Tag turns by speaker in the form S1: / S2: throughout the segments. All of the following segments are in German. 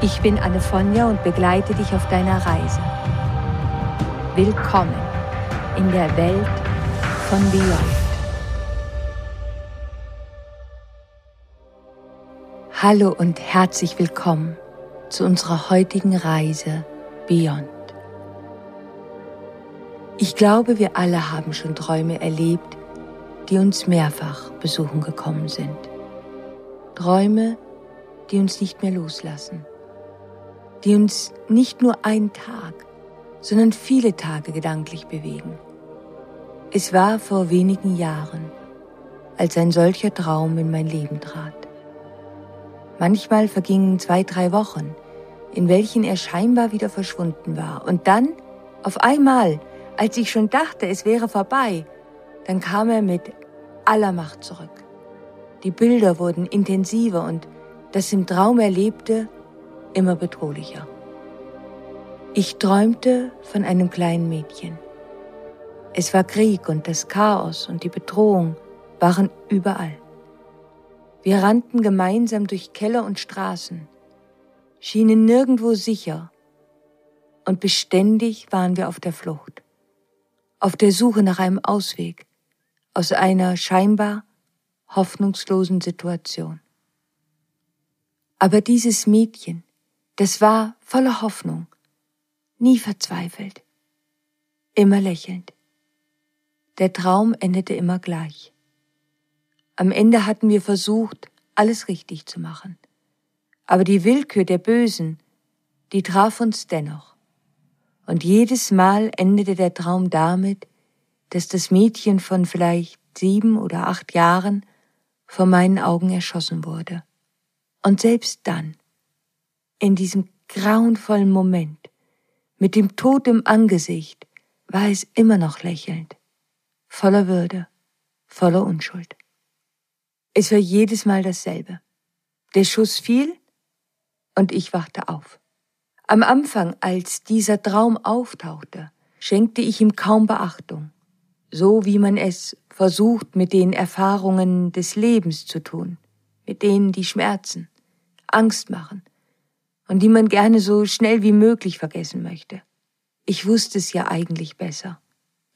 S1: Ich bin Anne Fonja und begleite dich auf deiner Reise. Willkommen in der Welt von Beyond. Hallo und herzlich willkommen zu unserer heutigen Reise Beyond. Ich glaube, wir alle haben schon Träume erlebt, die uns mehrfach besuchen gekommen sind. Träume, die uns nicht mehr loslassen die uns nicht nur einen Tag, sondern viele Tage gedanklich bewegen. Es war vor wenigen Jahren, als ein solcher Traum in mein Leben trat. Manchmal vergingen zwei, drei Wochen, in welchen er scheinbar wieder verschwunden war. Und dann, auf einmal, als ich schon dachte, es wäre vorbei, dann kam er mit aller Macht zurück. Die Bilder wurden intensiver und das im Traum Erlebte immer bedrohlicher. Ich träumte von einem kleinen Mädchen. Es war Krieg und das Chaos und die Bedrohung waren überall. Wir rannten gemeinsam durch Keller und Straßen, schienen nirgendwo sicher und beständig waren wir auf der Flucht, auf der Suche nach einem Ausweg aus einer scheinbar hoffnungslosen Situation. Aber dieses Mädchen, das war voller Hoffnung, nie verzweifelt, immer lächelnd. Der Traum endete immer gleich. Am Ende hatten wir versucht, alles richtig zu machen. Aber die Willkür der Bösen, die traf uns dennoch. Und jedes Mal endete der Traum damit, dass das Mädchen von vielleicht sieben oder acht Jahren vor meinen Augen erschossen wurde. Und selbst dann, in diesem grauenvollen Moment, mit dem Tod im Angesicht, war es immer noch lächelnd, voller Würde, voller Unschuld. Es war jedes Mal dasselbe. Der Schuss fiel und ich wachte auf. Am Anfang, als dieser Traum auftauchte, schenkte ich ihm kaum Beachtung, so wie man es versucht mit den Erfahrungen des Lebens zu tun, mit denen die Schmerzen, Angst machen, und die man gerne so schnell wie möglich vergessen möchte. Ich wusste es ja eigentlich besser.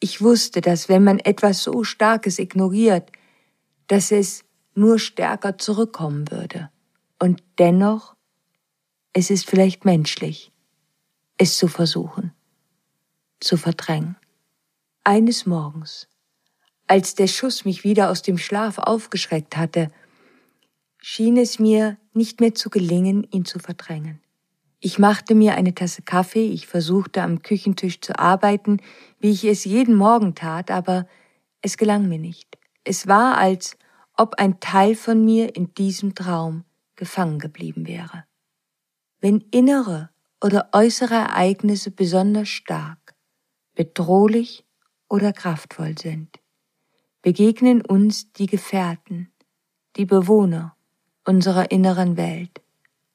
S1: Ich wusste, dass wenn man etwas so Starkes ignoriert, dass es nur stärker zurückkommen würde. Und dennoch, es ist vielleicht menschlich, es zu versuchen, zu verdrängen. Eines Morgens, als der Schuss mich wieder aus dem Schlaf aufgeschreckt hatte, schien es mir nicht mehr zu gelingen, ihn zu verdrängen. Ich machte mir eine Tasse Kaffee, ich versuchte am Küchentisch zu arbeiten, wie ich es jeden Morgen tat, aber es gelang mir nicht. Es war, als ob ein Teil von mir in diesem Traum gefangen geblieben wäre. Wenn innere oder äußere Ereignisse besonders stark, bedrohlich oder kraftvoll sind, begegnen uns die Gefährten, die Bewohner unserer inneren Welt,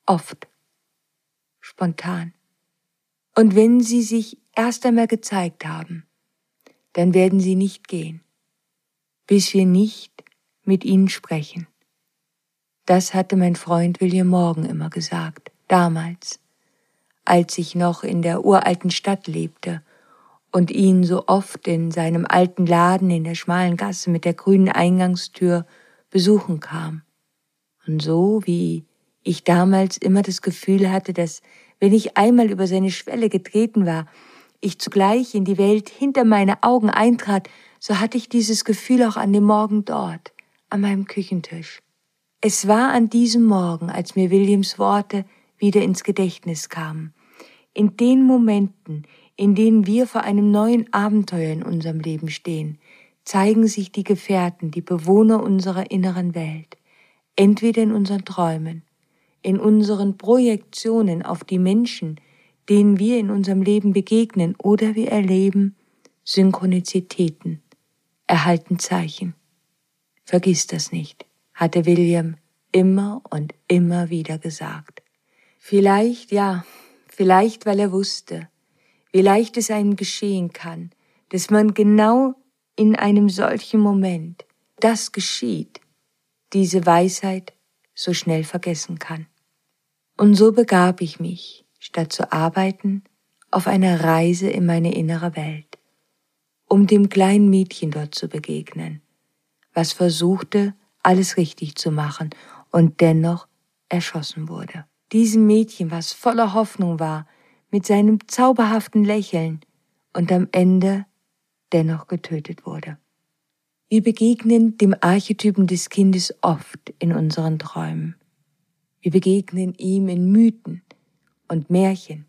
S1: oft spontan. Und wenn sie sich erst einmal gezeigt haben, dann werden sie nicht gehen, bis wir nicht mit ihnen sprechen. Das hatte mein Freund William Morgan immer gesagt, damals, als ich noch in der uralten Stadt lebte und ihn so oft in seinem alten Laden in der schmalen Gasse mit der grünen Eingangstür besuchen kam. Und so wie ich damals immer das Gefühl hatte, dass wenn ich einmal über seine Schwelle getreten war, ich zugleich in die Welt hinter meine Augen eintrat, so hatte ich dieses Gefühl auch an dem Morgen dort, an meinem Küchentisch. Es war an diesem Morgen, als mir Williams Worte wieder ins Gedächtnis kamen. In den Momenten, in denen wir vor einem neuen Abenteuer in unserem Leben stehen, zeigen sich die Gefährten, die Bewohner unserer inneren Welt, entweder in unseren Träumen, in unseren Projektionen auf die Menschen, denen wir in unserem Leben begegnen oder wir erleben Synchronizitäten, erhalten Zeichen. Vergiss das nicht, hatte William immer und immer wieder gesagt. Vielleicht, ja, vielleicht weil er wusste, wie leicht es einem geschehen kann, dass man genau in einem solchen Moment das geschieht, diese Weisheit so schnell vergessen kann. Und so begab ich mich, statt zu arbeiten, auf einer Reise in meine innere Welt, um dem kleinen Mädchen dort zu begegnen, was versuchte, alles richtig zu machen und dennoch erschossen wurde. Diesem Mädchen, was voller Hoffnung war, mit seinem zauberhaften Lächeln und am Ende dennoch getötet wurde. Wir begegnen dem Archetypen des Kindes oft in unseren Träumen. Wir begegnen ihm in Mythen und Märchen.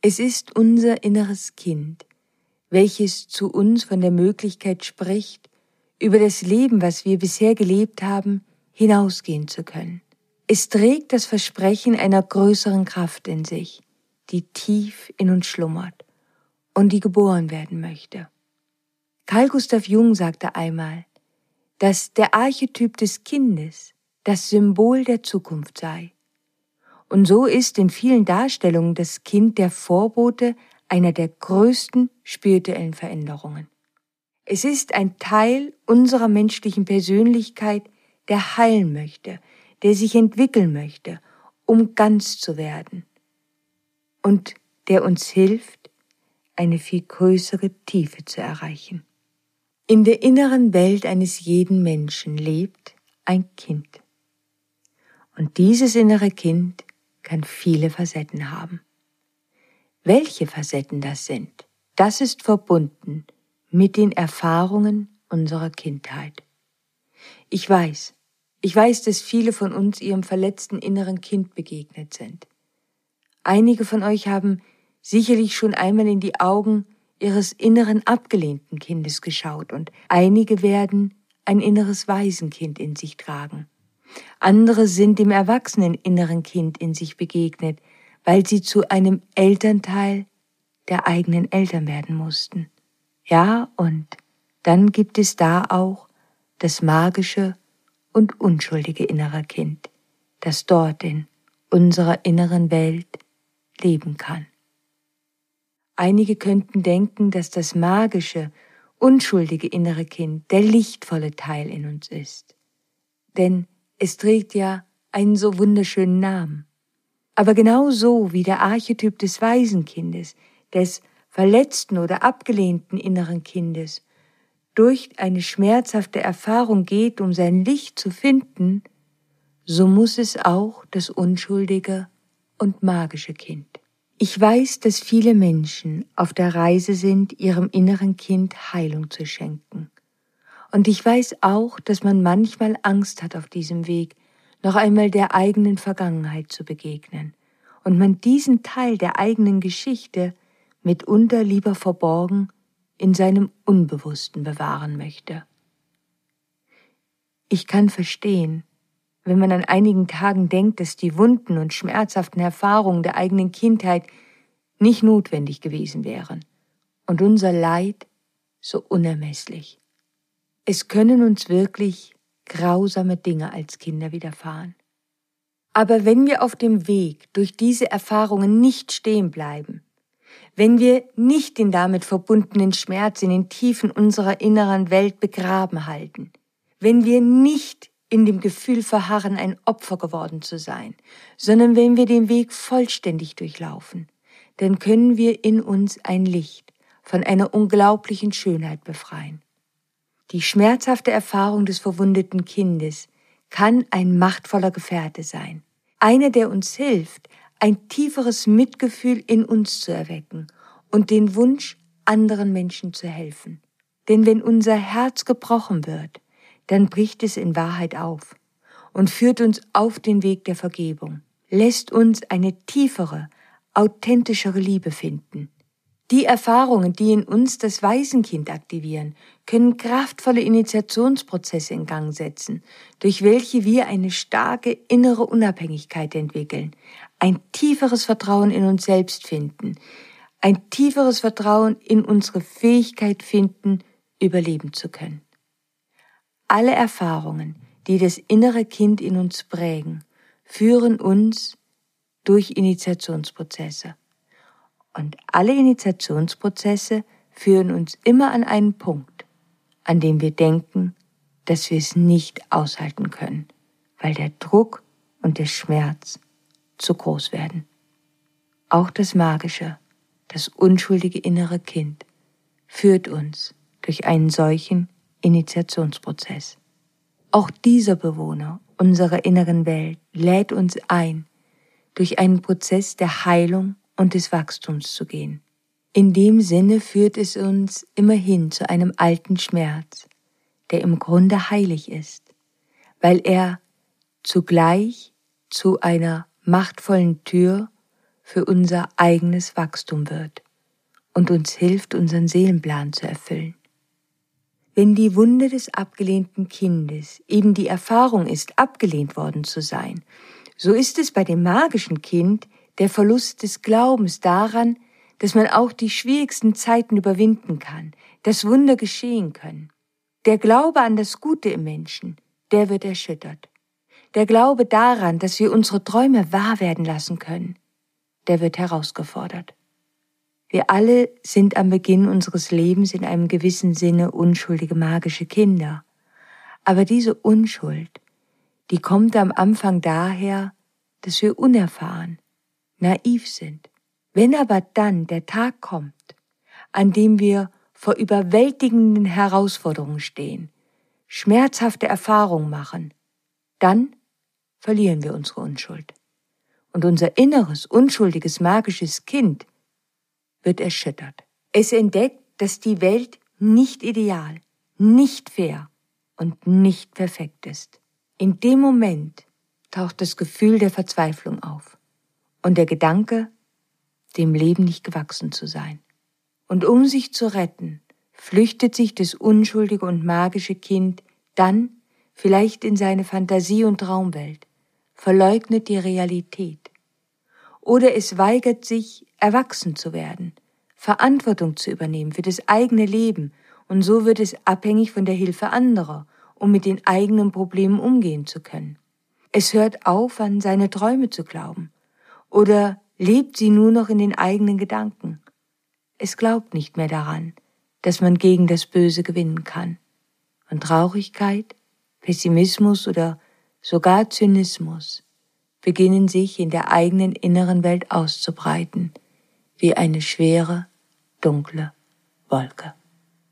S1: Es ist unser inneres Kind, welches zu uns von der Möglichkeit spricht, über das Leben, was wir bisher gelebt haben, hinausgehen zu können. Es trägt das Versprechen einer größeren Kraft in sich, die tief in uns schlummert und die geboren werden möchte. Carl Gustav Jung sagte einmal, dass der Archetyp des Kindes das Symbol der Zukunft sei. Und so ist in vielen Darstellungen das Kind der Vorbote einer der größten spirituellen Veränderungen. Es ist ein Teil unserer menschlichen Persönlichkeit, der heilen möchte, der sich entwickeln möchte, um ganz zu werden und der uns hilft, eine viel größere Tiefe zu erreichen. In der inneren Welt eines jeden Menschen lebt ein Kind. Und dieses innere Kind kann viele Facetten haben. Welche Facetten das sind, das ist verbunden mit den Erfahrungen unserer Kindheit. Ich weiß, ich weiß, dass viele von uns ihrem verletzten inneren Kind begegnet sind. Einige von euch haben sicherlich schon einmal in die Augen ihres inneren abgelehnten Kindes geschaut und einige werden ein inneres Waisenkind in sich tragen. Andere sind dem erwachsenen inneren Kind in sich begegnet, weil sie zu einem Elternteil der eigenen Eltern werden mussten. Ja, und dann gibt es da auch das magische und unschuldige innere Kind, das dort in unserer inneren Welt leben kann. Einige könnten denken, dass das magische, unschuldige innere Kind der lichtvolle Teil in uns ist. Denn es trägt ja einen so wunderschönen Namen. Aber genau so wie der Archetyp des Waisenkindes, des verletzten oder abgelehnten inneren Kindes, durch eine schmerzhafte Erfahrung geht, um sein Licht zu finden, so muss es auch das unschuldige und magische Kind. Ich weiß, dass viele Menschen auf der Reise sind, ihrem inneren Kind Heilung zu schenken. Und ich weiß auch, dass man manchmal Angst hat auf diesem Weg, noch einmal der eigenen Vergangenheit zu begegnen, und man diesen Teil der eigenen Geschichte mitunter lieber verborgen in seinem Unbewussten bewahren möchte. Ich kann verstehen, wenn man an einigen Tagen denkt, dass die wunden und schmerzhaften Erfahrungen der eigenen Kindheit nicht notwendig gewesen wären und unser Leid so unermesslich. Es können uns wirklich grausame Dinge als Kinder widerfahren. Aber wenn wir auf dem Weg durch diese Erfahrungen nicht stehen bleiben, wenn wir nicht den damit verbundenen Schmerz in den Tiefen unserer inneren Welt begraben halten, wenn wir nicht in dem Gefühl verharren, ein Opfer geworden zu sein, sondern wenn wir den Weg vollständig durchlaufen, dann können wir in uns ein Licht von einer unglaublichen Schönheit befreien. Die schmerzhafte Erfahrung des verwundeten Kindes kann ein machtvoller Gefährte sein, einer, der uns hilft, ein tieferes Mitgefühl in uns zu erwecken und den Wunsch, anderen Menschen zu helfen. Denn wenn unser Herz gebrochen wird, dann bricht es in Wahrheit auf und führt uns auf den Weg der Vergebung, lässt uns eine tiefere, authentischere Liebe finden, Die Erfahrungen, die in uns das Waisenkind aktivieren, können kraftvolle Initiationsprozesse in Gang setzen, durch welche wir eine starke innere Unabhängigkeit entwickeln, ein tieferes Vertrauen in uns selbst finden, ein tieferes Vertrauen in unsere Fähigkeit finden, überleben zu können. Alle Erfahrungen, die das innere Kind in uns prägen, führen uns durch Initiationsprozesse. Und alle Initiationsprozesse führen uns immer an einen Punkt, an dem wir denken, dass wir es nicht aushalten können, weil der Druck und der Schmerz zu groß werden. Auch das Magische, das unschuldige innere Kind führt uns durch einen solchen Initiationsprozess. Auch dieser Bewohner unserer inneren Welt lädt uns ein, durch einen Prozess der Heilung und des Wachstums zu gehen. In dem Sinne führt es uns immerhin zu einem alten Schmerz, der im Grunde heilig ist, weil er zugleich zu einer machtvollen Tür für unser eigenes Wachstum wird und uns hilft, unseren Seelenplan zu erfüllen. Wenn die Wunde des abgelehnten Kindes eben die Erfahrung ist, abgelehnt worden zu sein, so ist es bei dem magischen Kind der Verlust des Glaubens daran, dass man auch die schwierigsten Zeiten überwinden kann, dass Wunder geschehen können. Der Glaube an das Gute im Menschen, der wird erschüttert. Der Glaube daran, dass wir unsere Träume wahr werden lassen können, der wird herausgefordert. Wir alle sind am Beginn unseres Lebens in einem gewissen Sinne unschuldige magische Kinder. Aber diese Unschuld, die kommt am Anfang daher, dass wir unerfahren, naiv sind. Wenn aber dann der Tag kommt, an dem wir vor überwältigenden Herausforderungen stehen, schmerzhafte Erfahrungen machen, dann verlieren wir unsere Unschuld. Und unser inneres, unschuldiges, magisches Kind wird erschüttert. Es entdeckt, dass die Welt nicht ideal, nicht fair und nicht perfekt ist. In dem Moment taucht das Gefühl der Verzweiflung auf und der Gedanke, dem Leben nicht gewachsen zu sein. Und um sich zu retten, flüchtet sich das unschuldige und magische Kind dann vielleicht in seine Fantasie- und Traumwelt, verleugnet die Realität. Oder es weigert sich, erwachsen zu werden, Verantwortung zu übernehmen für das eigene Leben, und so wird es abhängig von der Hilfe anderer, um mit den eigenen Problemen umgehen zu können. Es hört auf, an seine Träume zu glauben, oder lebt sie nur noch in den eigenen Gedanken. Es glaubt nicht mehr daran, dass man gegen das Böse gewinnen kann. Und Traurigkeit, Pessimismus oder sogar Zynismus beginnen sich in der eigenen inneren Welt auszubreiten, wie eine schwere, dunkle Wolke.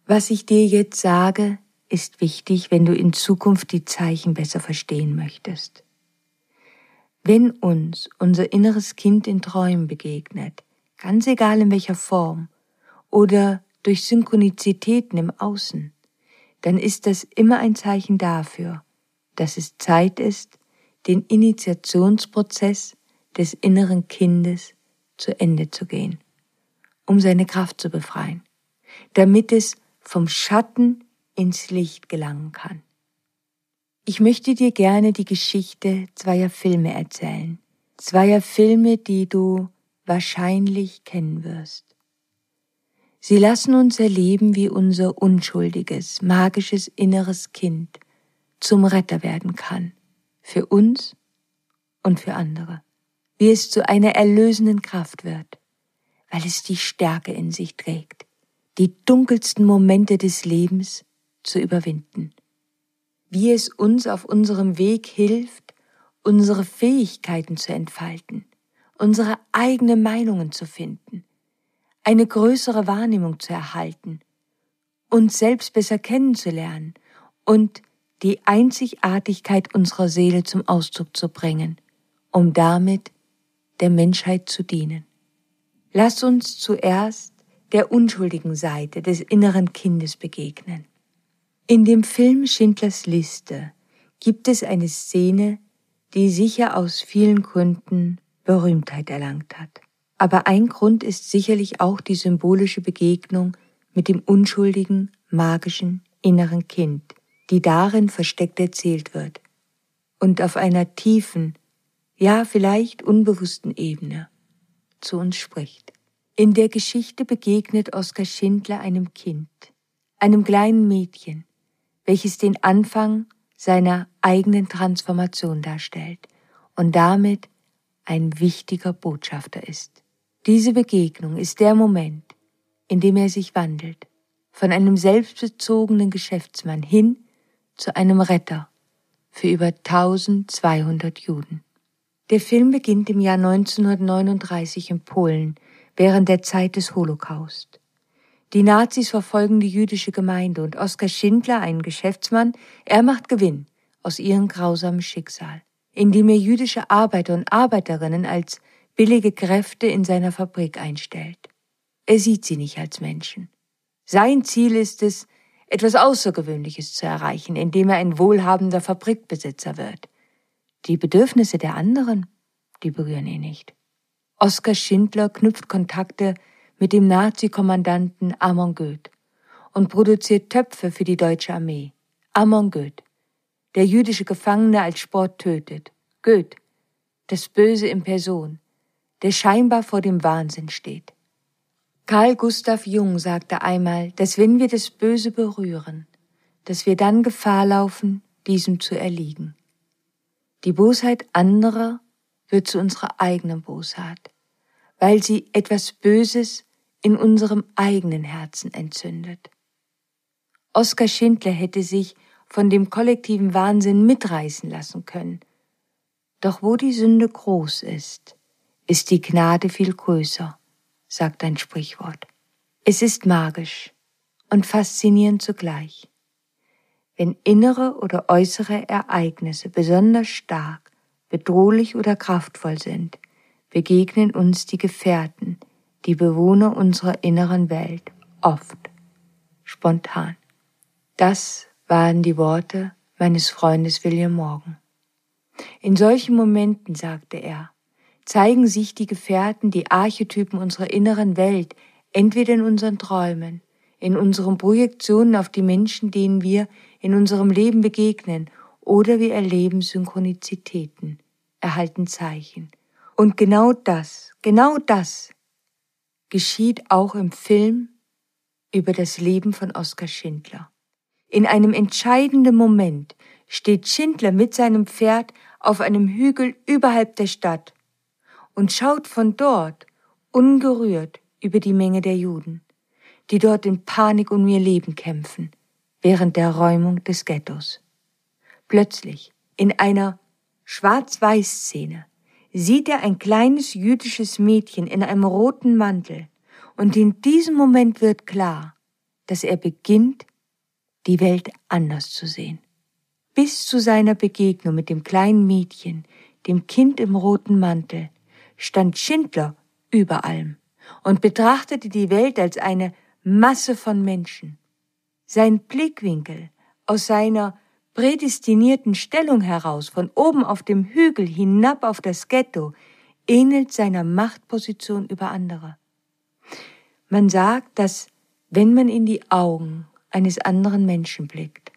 S1: Was ich dir jetzt sage, ist wichtig, wenn du in Zukunft die Zeichen besser verstehen möchtest. Wenn uns unser inneres Kind in Träumen begegnet, ganz egal in welcher Form, oder durch Synchronizitäten im Außen, dann ist das immer ein Zeichen dafür, dass es Zeit ist, den Initiationsprozess des inneren Kindes zu Ende zu gehen um seine Kraft zu befreien, damit es vom Schatten ins Licht gelangen kann. Ich möchte dir gerne die Geschichte zweier Filme erzählen, zweier Filme, die du wahrscheinlich kennen wirst. Sie lassen uns erleben, wie unser unschuldiges, magisches inneres Kind zum Retter werden kann, für uns und für andere, wie es zu einer erlösenden Kraft wird, weil es die Stärke in sich trägt, die dunkelsten Momente des Lebens zu überwinden. Wie es uns auf unserem Weg hilft, unsere Fähigkeiten zu entfalten, unsere eigenen Meinungen zu finden, eine größere Wahrnehmung zu erhalten, uns selbst besser kennenzulernen und die Einzigartigkeit unserer Seele zum Ausdruck zu bringen, um damit der Menschheit zu dienen. Lass uns zuerst der unschuldigen Seite des inneren Kindes begegnen. In dem Film Schindlers Liste gibt es eine Szene, die sicher aus vielen Gründen Berühmtheit erlangt hat. Aber ein Grund ist sicherlich auch die symbolische Begegnung mit dem unschuldigen, magischen, inneren Kind, die darin versteckt erzählt wird und auf einer tiefen, ja vielleicht unbewussten Ebene zu uns spricht. In der Geschichte begegnet Oskar Schindler einem Kind, einem kleinen Mädchen, welches den Anfang seiner eigenen Transformation darstellt und damit ein wichtiger Botschafter ist. Diese Begegnung ist der Moment, in dem er sich wandelt, von einem selbstbezogenen Geschäftsmann hin zu einem Retter für über 1200 Juden. Der Film beginnt im Jahr 1939 in Polen während der Zeit des Holocaust. Die Nazis verfolgen die jüdische Gemeinde und Oskar Schindler, ein Geschäftsmann, er macht Gewinn aus ihrem grausamen Schicksal, indem er jüdische Arbeiter und Arbeiterinnen als billige Kräfte in seiner Fabrik einstellt. Er sieht sie nicht als Menschen. Sein Ziel ist es, etwas Außergewöhnliches zu erreichen, indem er ein wohlhabender Fabrikbesitzer wird. Die Bedürfnisse der anderen, die berühren ihn nicht. Oskar Schindler knüpft Kontakte mit dem Nazi-Kommandanten Amon Goeth und produziert Töpfe für die deutsche Armee. Amon Goeth, der jüdische Gefangene als Sport tötet. Goeth, das Böse in Person, der scheinbar vor dem Wahnsinn steht. Karl Gustav Jung sagte einmal, dass wenn wir das Böse berühren, dass wir dann Gefahr laufen, diesem zu erliegen. Die Bosheit anderer wird zu unserer eigenen Bosheit, weil sie etwas Böses in unserem eigenen Herzen entzündet. Oskar Schindler hätte sich von dem kollektiven Wahnsinn mitreißen lassen können. Doch wo die Sünde groß ist, ist die Gnade viel größer sagt ein Sprichwort. Es ist magisch und faszinierend zugleich. Wenn innere oder äußere Ereignisse besonders stark, bedrohlich oder kraftvoll sind, begegnen uns die Gefährten, die Bewohner unserer inneren Welt, oft, spontan. Das waren die Worte meines Freundes William Morgan. In solchen Momenten, sagte er, zeigen sich die Gefährten, die Archetypen unserer inneren Welt, entweder in unseren Träumen, in unseren Projektionen auf die Menschen, denen wir in unserem Leben begegnen, oder wir erleben Synchronizitäten, erhalten Zeichen. Und genau das, genau das geschieht auch im Film über das Leben von Oskar Schindler. In einem entscheidenden Moment steht Schindler mit seinem Pferd auf einem Hügel überhalb der Stadt und schaut von dort ungerührt über die Menge der Juden, die dort in Panik um ihr Leben kämpfen, während der Räumung des Ghettos. Plötzlich, in einer Schwarz-Weiß-Szene, sieht er ein kleines jüdisches Mädchen in einem roten Mantel, und in diesem Moment wird klar, dass er beginnt, die Welt anders zu sehen. Bis zu seiner Begegnung mit dem kleinen Mädchen, dem Kind im roten Mantel, stand Schindler über allem und betrachtete die Welt als eine Masse von Menschen. Sein Blickwinkel aus seiner prädestinierten Stellung heraus, von oben auf dem Hügel hinab auf das Ghetto, ähnelt seiner Machtposition über andere. Man sagt, dass wenn man in die Augen eines anderen Menschen blickt,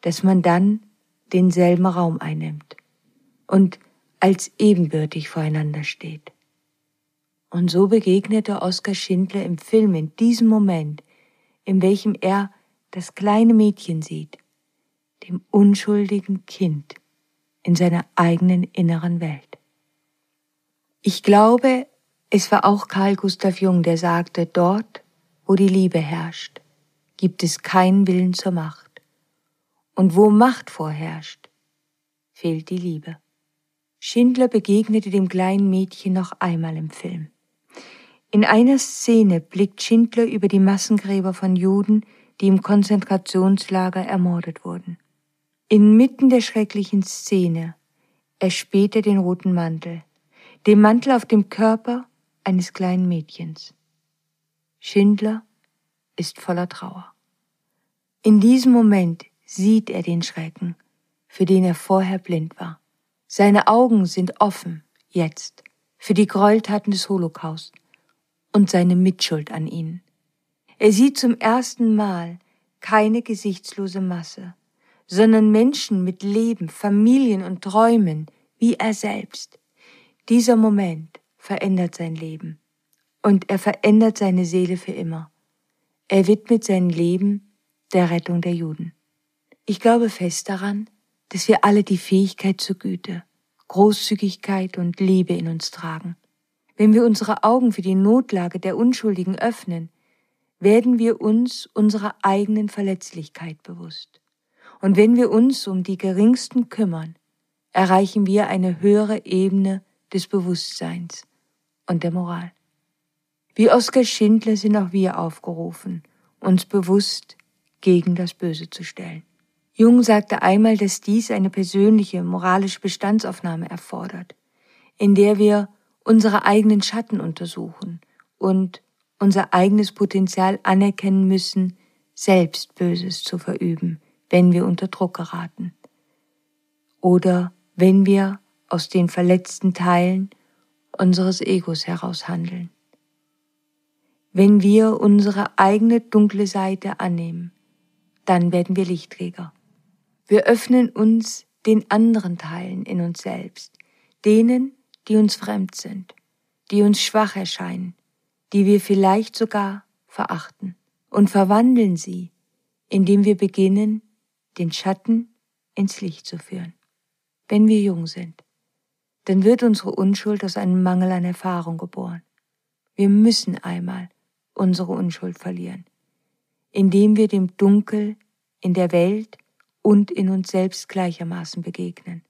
S1: dass man dann denselben Raum einnimmt und als ebenbürtig voreinander steht. Und so begegnete Oskar Schindler im Film in diesem Moment, in welchem er das kleine Mädchen sieht, dem unschuldigen Kind in seiner eigenen inneren Welt. Ich glaube, es war auch Karl Gustav Jung, der sagte, dort, wo die Liebe herrscht, gibt es keinen Willen zur Macht. Und wo Macht vorherrscht, fehlt die Liebe. Schindler begegnete dem kleinen Mädchen noch einmal im Film. In einer Szene blickt Schindler über die Massengräber von Juden, die im Konzentrationslager ermordet wurden. Inmitten der schrecklichen Szene erspäht er den roten Mantel, den Mantel auf dem Körper eines kleinen Mädchens. Schindler ist voller Trauer. In diesem Moment sieht er den Schrecken, für den er vorher blind war. Seine Augen sind offen, jetzt, für die Gräueltaten des Holocaust und seine Mitschuld an ihnen. Er sieht zum ersten Mal keine gesichtslose Masse, sondern Menschen mit Leben, Familien und Träumen, wie er selbst. Dieser Moment verändert sein Leben und er verändert seine Seele für immer. Er widmet sein Leben der Rettung der Juden. Ich glaube fest daran, dass wir alle die Fähigkeit zur Güte, Großzügigkeit und Liebe in uns tragen. Wenn wir unsere Augen für die Notlage der Unschuldigen öffnen, werden wir uns unserer eigenen Verletzlichkeit bewusst. Und wenn wir uns um die Geringsten kümmern, erreichen wir eine höhere Ebene des Bewusstseins und der Moral. Wie Oskar Schindler sind auch wir aufgerufen, uns bewusst gegen das Böse zu stellen. Jung sagte einmal, dass dies eine persönliche moralische Bestandsaufnahme erfordert, in der wir unsere eigenen Schatten untersuchen und unser eigenes Potenzial anerkennen müssen, selbst Böses zu verüben, wenn wir unter Druck geraten. Oder wenn wir aus den verletzten Teilen unseres Egos heraus handeln. Wenn wir unsere eigene dunkle Seite annehmen, dann werden wir Lichtträger. Wir öffnen uns den anderen Teilen in uns selbst, denen, die uns fremd sind, die uns schwach erscheinen, die wir vielleicht sogar verachten, und verwandeln sie, indem wir beginnen, den Schatten ins Licht zu führen. Wenn wir jung sind, dann wird unsere Unschuld aus einem Mangel an Erfahrung geboren. Wir müssen einmal unsere Unschuld verlieren, indem wir dem Dunkel in der Welt und in uns selbst gleichermaßen begegnen.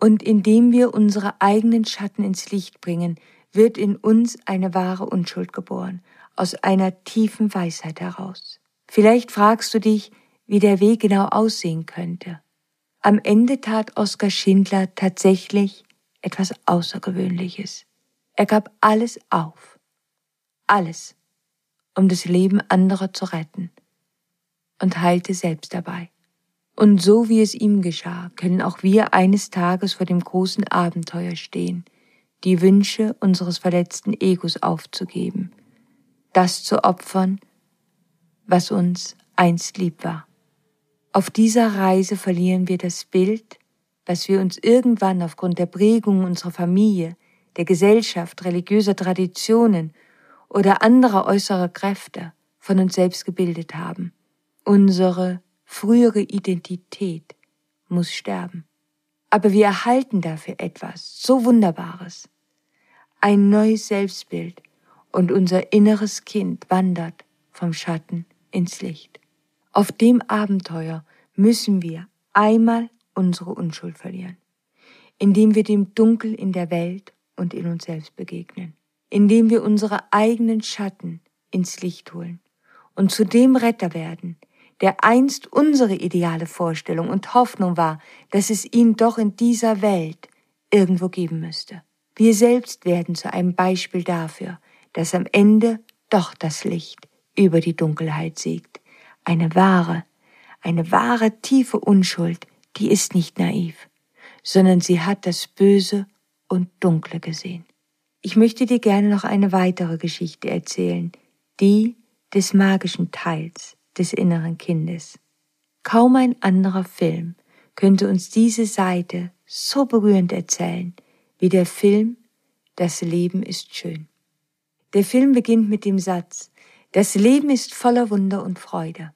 S1: Und indem wir unsere eigenen Schatten ins Licht bringen, wird in uns eine wahre Unschuld geboren, aus einer tiefen Weisheit heraus. Vielleicht fragst du dich, wie der Weg genau aussehen könnte. Am Ende tat Oskar Schindler tatsächlich etwas Außergewöhnliches. Er gab alles auf. Alles, um das Leben anderer zu retten und heilte selbst dabei. Und so wie es ihm geschah, können auch wir eines Tages vor dem großen Abenteuer stehen, die Wünsche unseres verletzten Egos aufzugeben, das zu opfern, was uns einst lieb war. Auf dieser Reise verlieren wir das Bild, was wir uns irgendwann aufgrund der Prägung unserer Familie, der Gesellschaft, religiöser Traditionen oder anderer äußerer Kräfte von uns selbst gebildet haben. Unsere frühere Identität muss sterben. Aber wir erhalten dafür etwas so Wunderbares. Ein neues Selbstbild und unser inneres Kind wandert vom Schatten ins Licht. Auf dem Abenteuer müssen wir einmal unsere Unschuld verlieren, indem wir dem Dunkel in der Welt und in uns selbst begegnen, indem wir unsere eigenen Schatten ins Licht holen und zu dem Retter werden, der einst unsere ideale Vorstellung und Hoffnung war, dass es ihn doch in dieser Welt irgendwo geben müsste. Wir selbst werden zu einem Beispiel dafür, dass am Ende doch das Licht über die Dunkelheit siegt. Eine wahre, eine wahre tiefe Unschuld, die ist nicht naiv, sondern sie hat das Böse und Dunkle gesehen. Ich möchte dir gerne noch eine weitere Geschichte erzählen, die des magischen Teils des inneren Kindes. Kaum ein anderer Film könnte uns diese Seite so berührend erzählen wie der Film Das Leben ist schön. Der Film beginnt mit dem Satz Das Leben ist voller Wunder und Freude.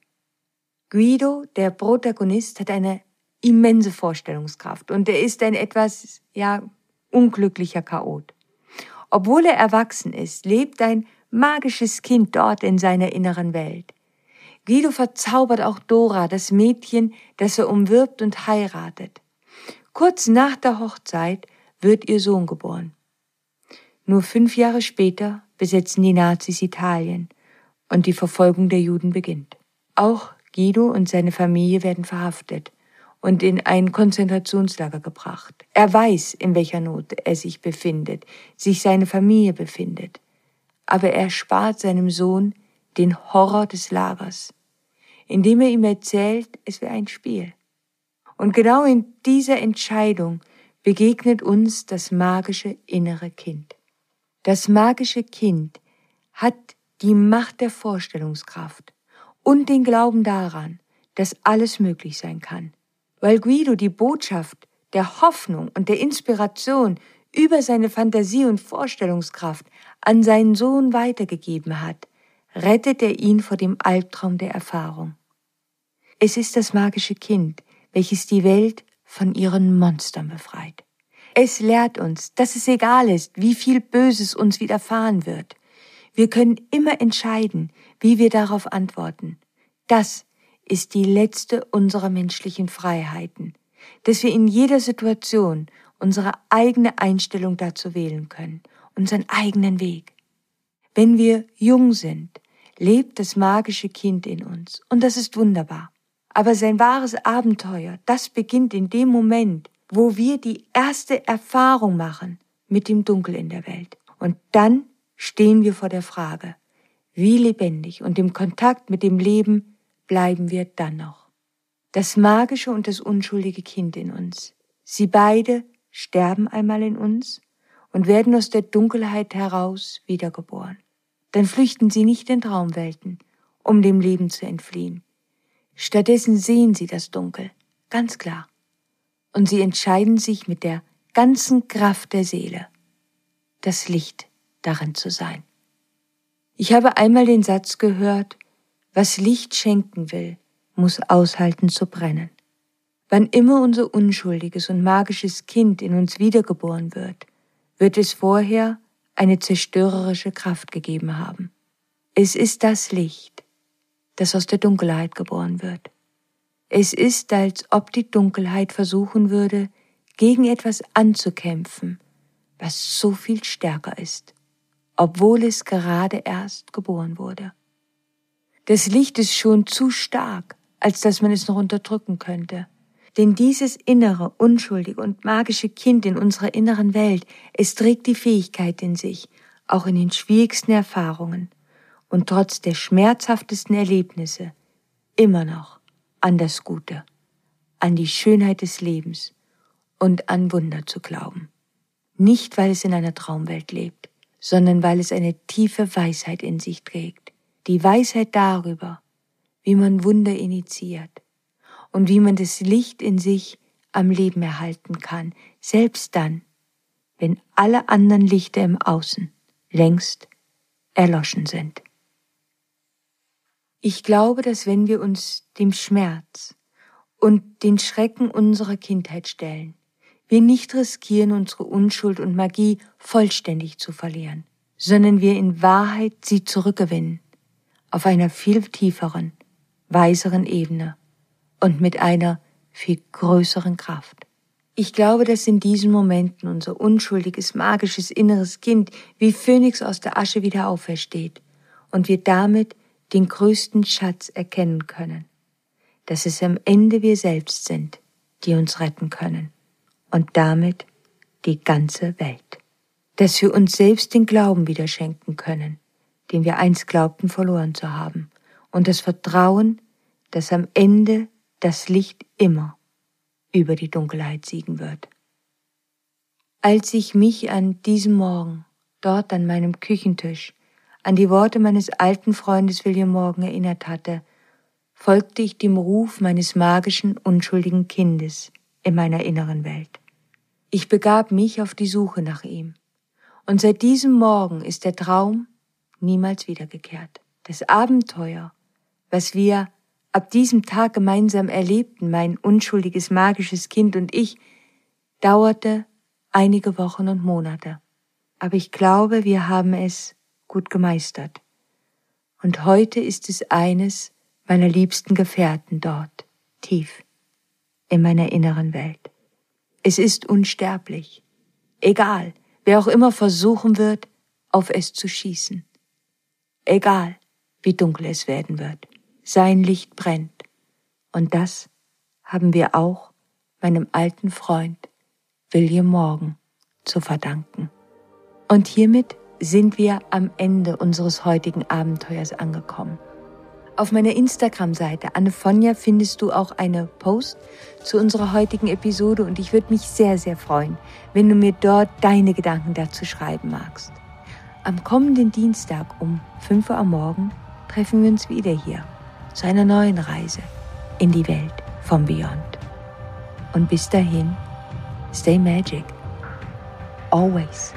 S1: Guido, der Protagonist, hat eine immense Vorstellungskraft und er ist ein etwas, ja, unglücklicher Chaot. Obwohl er erwachsen ist, lebt ein magisches Kind dort in seiner inneren Welt. Guido verzaubert auch Dora, das Mädchen, das er umwirbt und heiratet. Kurz nach der Hochzeit wird ihr Sohn geboren. Nur fünf Jahre später besetzen die Nazis Italien und die Verfolgung der Juden beginnt. Auch Guido und seine Familie werden verhaftet und in ein Konzentrationslager gebracht. Er weiß, in welcher Not er sich befindet, sich seine Familie befindet. Aber er spart seinem Sohn den Horror des Lagers, indem er ihm erzählt, es wäre ein Spiel. Und genau in dieser Entscheidung begegnet uns das magische innere Kind. Das magische Kind hat die Macht der Vorstellungskraft und den Glauben daran, dass alles möglich sein kann. Weil Guido die Botschaft der Hoffnung und der Inspiration über seine Fantasie und Vorstellungskraft an seinen Sohn weitergegeben hat, rettet er ihn vor dem Albtraum der Erfahrung. Es ist das magische Kind, welches die Welt von ihren Monstern befreit. Es lehrt uns, dass es egal ist, wie viel Böses uns widerfahren wird. Wir können immer entscheiden, wie wir darauf antworten. Das ist die letzte unserer menschlichen Freiheiten, dass wir in jeder Situation unsere eigene Einstellung dazu wählen können, unseren eigenen Weg. Wenn wir jung sind, lebt das magische Kind in uns und das ist wunderbar. Aber sein wahres Abenteuer, das beginnt in dem Moment, wo wir die erste Erfahrung machen mit dem Dunkel in der Welt. Und dann stehen wir vor der Frage, wie lebendig und im Kontakt mit dem Leben bleiben wir dann noch. Das magische und das unschuldige Kind in uns. Sie beide sterben einmal in uns und werden aus der Dunkelheit heraus wiedergeboren. Dann flüchten sie nicht in Traumwelten, um dem Leben zu entfliehen. Stattdessen sehen sie das Dunkel, ganz klar. Und sie entscheiden sich mit der ganzen Kraft der Seele, das Licht darin zu sein. Ich habe einmal den Satz gehört, was Licht schenken will, muss aushalten zu brennen. Wann immer unser unschuldiges und magisches Kind in uns wiedergeboren wird, wird es vorher eine zerstörerische Kraft gegeben haben. Es ist das Licht, das aus der Dunkelheit geboren wird. Es ist, als ob die Dunkelheit versuchen würde, gegen etwas anzukämpfen, was so viel stärker ist, obwohl es gerade erst geboren wurde. Das Licht ist schon zu stark, als dass man es noch unterdrücken könnte. Denn dieses innere, unschuldige und magische Kind in unserer inneren Welt, es trägt die Fähigkeit in sich, auch in den schwierigsten Erfahrungen und trotz der schmerzhaftesten Erlebnisse immer noch an das Gute, an die Schönheit des Lebens und an Wunder zu glauben. Nicht, weil es in einer Traumwelt lebt, sondern weil es eine tiefe Weisheit in sich trägt die Weisheit darüber, wie man Wunder initiiert und wie man das Licht in sich am Leben erhalten kann, selbst dann, wenn alle anderen Lichter im Außen längst erloschen sind. Ich glaube, dass wenn wir uns dem Schmerz und den Schrecken unserer Kindheit stellen, wir nicht riskieren, unsere Unschuld und Magie vollständig zu verlieren, sondern wir in Wahrheit sie zurückgewinnen auf einer viel tieferen, weiseren Ebene und mit einer viel größeren Kraft. Ich glaube, dass in diesen Momenten unser unschuldiges, magisches inneres Kind wie Phönix aus der Asche wieder aufersteht und wir damit den größten Schatz erkennen können, dass es am Ende wir selbst sind, die uns retten können und damit die ganze Welt, dass wir uns selbst den Glauben wieder schenken können, den wir einst glaubten verloren zu haben, und das Vertrauen, dass am Ende das Licht immer über die Dunkelheit siegen wird. Als ich mich an diesem Morgen dort an meinem Küchentisch an die Worte meines alten Freundes William Morgan erinnert hatte, folgte ich dem Ruf meines magischen, unschuldigen Kindes in meiner inneren Welt. Ich begab mich auf die Suche nach ihm. Und seit diesem Morgen ist der Traum niemals wiedergekehrt. Das Abenteuer, was wir ab diesem Tag gemeinsam erlebten, mein unschuldiges magisches Kind und ich, dauerte einige Wochen und Monate. Aber ich glaube, wir haben es gut gemeistert. Und heute ist es eines meiner liebsten Gefährten dort, tief in meiner inneren Welt. Es ist unsterblich. Egal, wer auch immer versuchen wird, auf es zu schießen egal wie dunkel es werden wird. Sein Licht brennt. Und das haben wir auch meinem alten Freund William Morgan zu verdanken. Und hiermit sind wir am Ende unseres heutigen Abenteuers angekommen. Auf meiner Instagram-Seite Annefonja findest du auch eine Post zu unserer heutigen Episode und ich würde mich sehr, sehr freuen, wenn du mir dort deine Gedanken dazu schreiben magst. Am kommenden Dienstag um 5 Uhr am Morgen treffen wir uns wieder hier zu einer neuen Reise in die Welt vom Beyond. Und bis dahin, stay magic. Always.